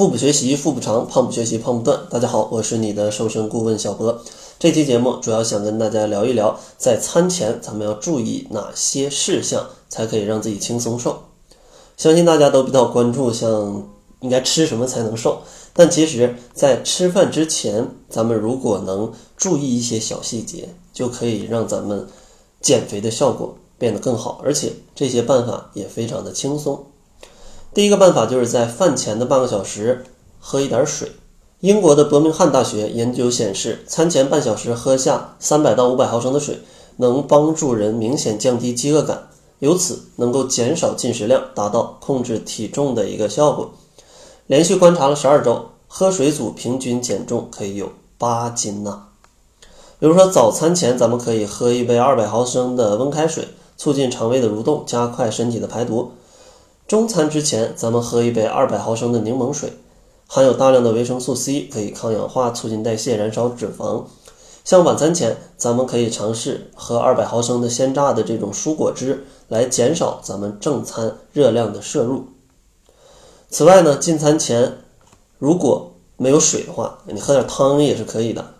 腹部学习腹部长，胖不学习胖不断。大家好，我是你的瘦身顾问小博。这期节目主要想跟大家聊一聊，在餐前咱们要注意哪些事项，才可以让自己轻松瘦。相信大家都比较关注，像应该吃什么才能瘦。但其实，在吃饭之前，咱们如果能注意一些小细节，就可以让咱们减肥的效果变得更好。而且这些办法也非常的轻松。第一个办法就是在饭前的半个小时喝一点水。英国的伯明翰大学研究显示，餐前半小时喝下三百到五百毫升的水，能帮助人明显降低饥饿感，由此能够减少进食量，达到控制体重的一个效果。连续观察了十二周，喝水组平均减重可以有八斤呐。比如说早餐前，咱们可以喝一杯二百毫升的温开水，促进肠胃的蠕动，加快身体的排毒。中餐之前，咱们喝一杯二百毫升的柠檬水，含有大量的维生素 C，可以抗氧化，促进代谢，燃烧脂肪。像晚餐前，咱们可以尝试喝二百毫升的鲜榨的这种蔬果汁，来减少咱们正餐热量的摄入。此外呢，进餐前如果没有水的话，你喝点汤也是可以的，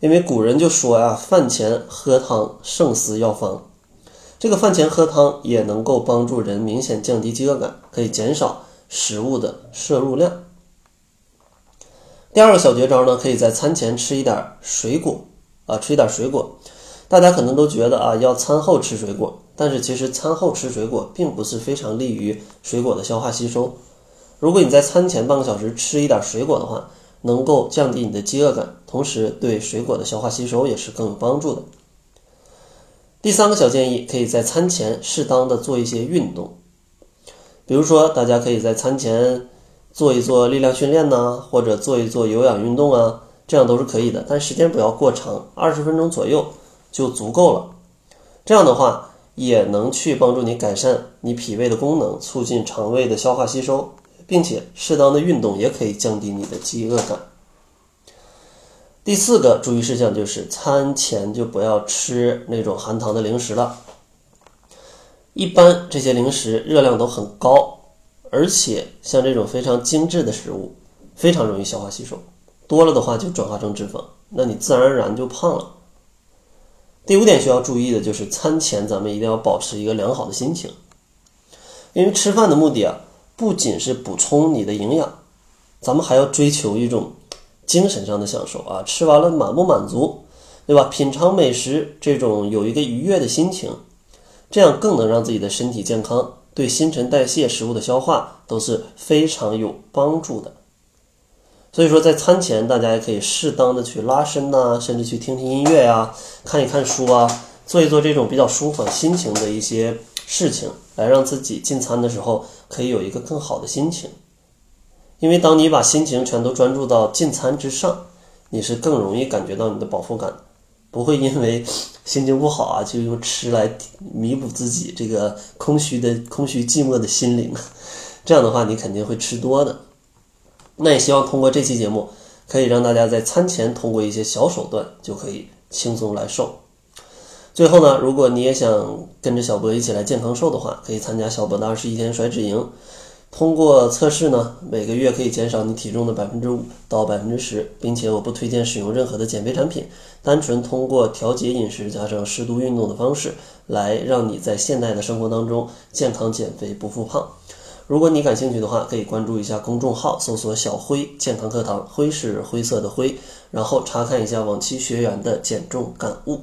因为古人就说呀，饭前喝汤胜似药方。这个饭前喝汤也能够帮助人明显降低饥饿感，可以减少食物的摄入量。第二个小绝招呢，可以在餐前吃一点水果啊，吃一点水果。大家可能都觉得啊，要餐后吃水果，但是其实餐后吃水果并不是非常利于水果的消化吸收。如果你在餐前半个小时吃一点水果的话，能够降低你的饥饿感，同时对水果的消化吸收也是更有帮助的。第三个小建议，可以在餐前适当的做一些运动，比如说，大家可以在餐前做一做力量训练呐，或者做一做有氧运动啊，这样都是可以的，但时间不要过长，二十分钟左右就足够了。这样的话，也能去帮助你改善你脾胃的功能，促进肠胃的消化吸收，并且适当的运动也可以降低你的饥饿感。第四个注意事项就是餐前就不要吃那种含糖的零食了。一般这些零食热量都很高，而且像这种非常精致的食物，非常容易消化吸收，多了的话就转化成脂肪，那你自然而然就胖了。第五点需要注意的就是餐前咱们一定要保持一个良好的心情，因为吃饭的目的啊，不仅是补充你的营养，咱们还要追求一种。精神上的享受啊，吃完了满不满足，对吧？品尝美食这种有一个愉悦的心情，这样更能让自己的身体健康，对新陈代谢、食物的消化都是非常有帮助的。所以说，在餐前大家也可以适当的去拉伸呐，甚至去听听音乐呀，看一看书啊，做一做这种比较舒缓心情的一些事情，来让自己进餐的时候可以有一个更好的心情。因为当你把心情全都专注到进餐之上，你是更容易感觉到你的饱腹感，不会因为心情不好啊，就用吃来弥补自己这个空虚的空虚寂寞的心灵。这样的话，你肯定会吃多的。那也希望通过这期节目，可以让大家在餐前通过一些小手段，就可以轻松来瘦。最后呢，如果你也想跟着小博一起来健康瘦的话，可以参加小博的二十一天甩脂营。通过测试呢，每个月可以减少你体重的百分之五到百分之十，并且我不推荐使用任何的减肥产品，单纯通过调节饮食加上适度运动的方式，来让你在现代的生活当中健康减肥不复胖。如果你感兴趣的话，可以关注一下公众号，搜索“小辉健康课堂”，灰是灰色的灰，然后查看一下往期学员的减重感悟。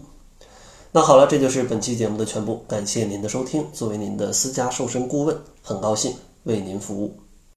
那好了，这就是本期节目的全部，感谢您的收听。作为您的私家瘦身顾问，很高兴。为您服务。